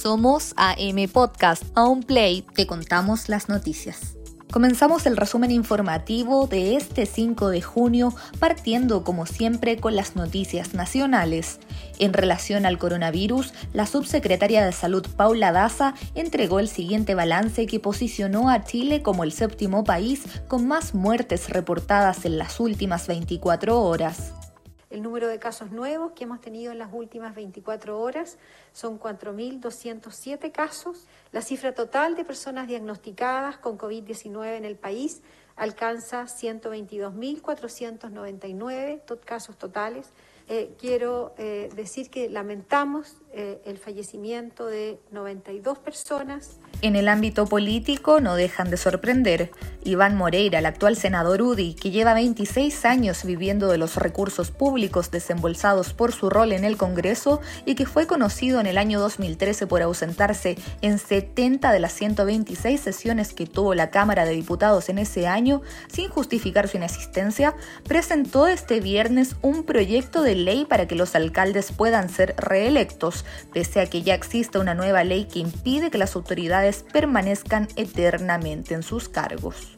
Somos AM Podcast. A un play te contamos las noticias. Comenzamos el resumen informativo de este 5 de junio partiendo como siempre con las noticias nacionales. En relación al coronavirus, la subsecretaria de Salud Paula Daza entregó el siguiente balance que posicionó a Chile como el séptimo país con más muertes reportadas en las últimas 24 horas. El número de casos nuevos que hemos tenido en las últimas 24 horas son 4.207 casos. La cifra total de personas diagnosticadas con COVID-19 en el país alcanza 122.499 casos totales. Eh, quiero eh, decir que lamentamos eh, el fallecimiento de 92 personas en el ámbito político no dejan de sorprender. Iván Moreira, el actual senador UDI, que lleva 26 años viviendo de los recursos públicos desembolsados por su rol en el Congreso y que fue conocido en el año 2013 por ausentarse en 70 de las 126 sesiones que tuvo la Cámara de Diputados en ese año, sin justificar su inexistencia, presentó este viernes un proyecto de ley para que los alcaldes puedan ser reelectos, pese a que ya existe una nueva ley que impide que las autoridades permanezcan eternamente en sus cargos.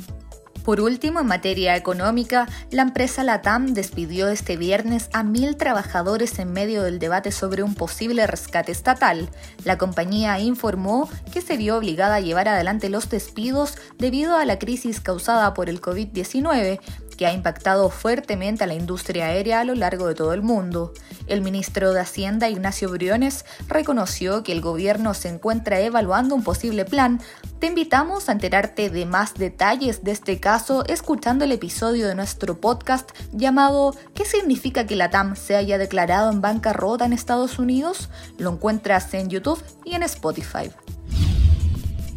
Por último, en materia económica, la empresa LATAM despidió este viernes a mil trabajadores en medio del debate sobre un posible rescate estatal. La compañía informó que se vio obligada a llevar adelante los despidos debido a la crisis causada por el COVID-19, que ha impactado fuertemente a la industria aérea a lo largo de todo el mundo. El ministro de Hacienda, Ignacio Briones, reconoció que el gobierno se encuentra evaluando un posible plan. Te invitamos a enterarte de más detalles de este caso escuchando el episodio de nuestro podcast llamado ¿Qué significa que la TAM se haya declarado en bancarrota en Estados Unidos? Lo encuentras en YouTube y en Spotify.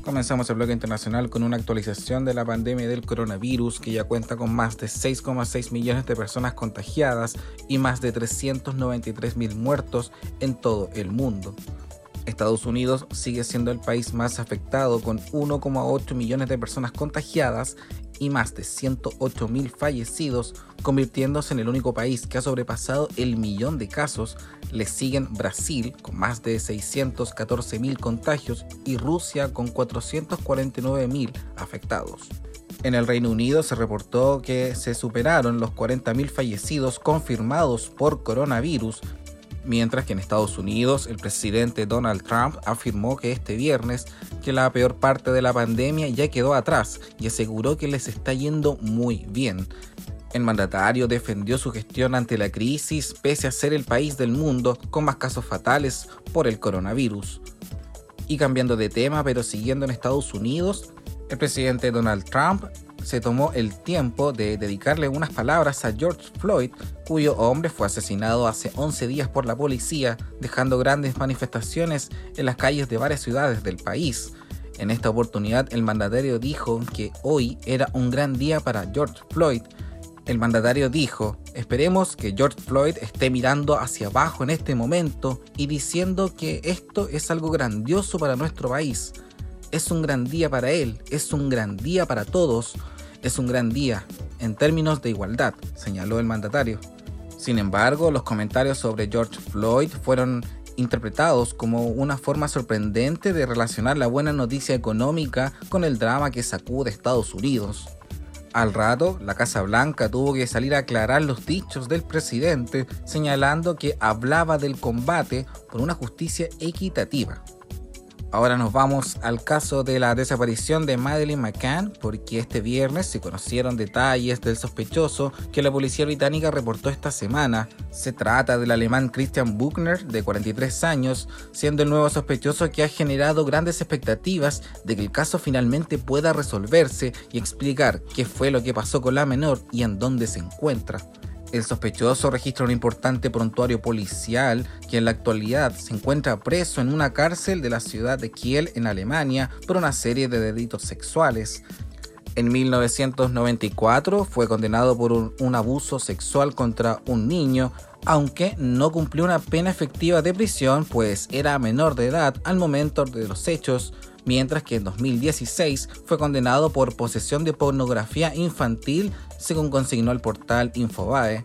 Comenzamos el bloque internacional con una actualización de la pandemia del coronavirus que ya cuenta con más de 6,6 millones de personas contagiadas y más de 393 mil muertos en todo el mundo. Estados Unidos sigue siendo el país más afectado con 1,8 millones de personas contagiadas y más de 108 mil fallecidos, convirtiéndose en el único país que ha sobrepasado el millón de casos. Le siguen Brasil con más de 614 mil contagios y Rusia con 449 mil afectados. En el Reino Unido se reportó que se superaron los 40.000 fallecidos confirmados por coronavirus mientras que en Estados Unidos el presidente Donald Trump afirmó que este viernes que la peor parte de la pandemia ya quedó atrás y aseguró que les está yendo muy bien. El mandatario defendió su gestión ante la crisis pese a ser el país del mundo con más casos fatales por el coronavirus. Y cambiando de tema, pero siguiendo en Estados Unidos, el presidente Donald Trump se tomó el tiempo de dedicarle unas palabras a George Floyd, cuyo hombre fue asesinado hace 11 días por la policía, dejando grandes manifestaciones en las calles de varias ciudades del país. En esta oportunidad, el mandatario dijo que hoy era un gran día para George Floyd. El mandatario dijo, esperemos que George Floyd esté mirando hacia abajo en este momento y diciendo que esto es algo grandioso para nuestro país. Es un gran día para él, es un gran día para todos, es un gran día en términos de igualdad, señaló el mandatario. Sin embargo, los comentarios sobre George Floyd fueron interpretados como una forma sorprendente de relacionar la buena noticia económica con el drama que sacude Estados Unidos. Al rato, la Casa Blanca tuvo que salir a aclarar los dichos del presidente, señalando que hablaba del combate por una justicia equitativa. Ahora nos vamos al caso de la desaparición de Madeleine McCann, porque este viernes se conocieron detalles del sospechoso que la policía británica reportó esta semana. Se trata del alemán Christian Buchner, de 43 años, siendo el nuevo sospechoso que ha generado grandes expectativas de que el caso finalmente pueda resolverse y explicar qué fue lo que pasó con la menor y en dónde se encuentra. El sospechoso registra un importante prontuario policial que en la actualidad se encuentra preso en una cárcel de la ciudad de Kiel en Alemania por una serie de delitos sexuales. En 1994 fue condenado por un, un, abuso sexual contra un niño, aunque no cumplió una pena efectiva de prisión, pues era menor de edad al momento de los hechos, mientras que en 2016 fue condenado por posesión de pornografía infantil según consignó el portal Infobae.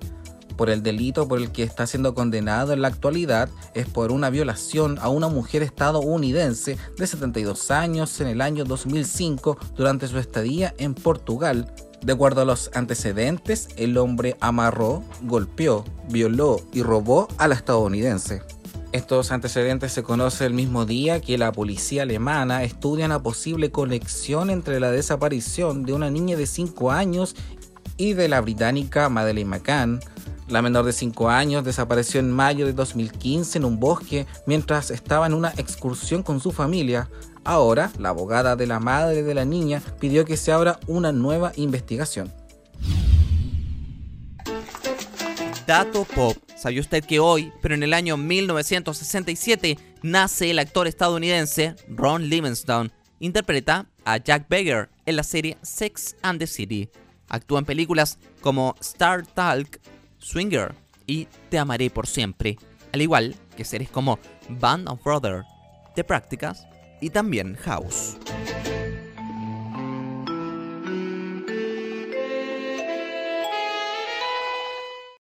por el delito por el que está siendo condenado en la actualidad es por una violación a una mujer estadounidense de 72 años en el año 2005 durante su estadía en Portugal. De acuerdo a los antecedentes, el hombre amarró, golpeó, violó y robó a la estadounidense. Estos antecedentes se conocen el mismo día que la policía alemana estudia una posible conexión entre la desaparición de una niña de 5 años y de la británica Madeleine McCann. La menor de 5 años desapareció en mayo de 2015 en un bosque mientras estaba en una excursión con su familia. Ahora, la abogada de la madre de la niña pidió que se abra una nueva investigación. Dato Pop. ¿Sabía usted que hoy, pero en el año 1967, nace el actor estadounidense Ron Livingstone? Interpreta a Jack Beggar en la serie Sex and the City. Actúa en películas como Star Talk, Swinger y Te amaré por siempre, al igual que series como Band of Brothers, The Practicas y también House.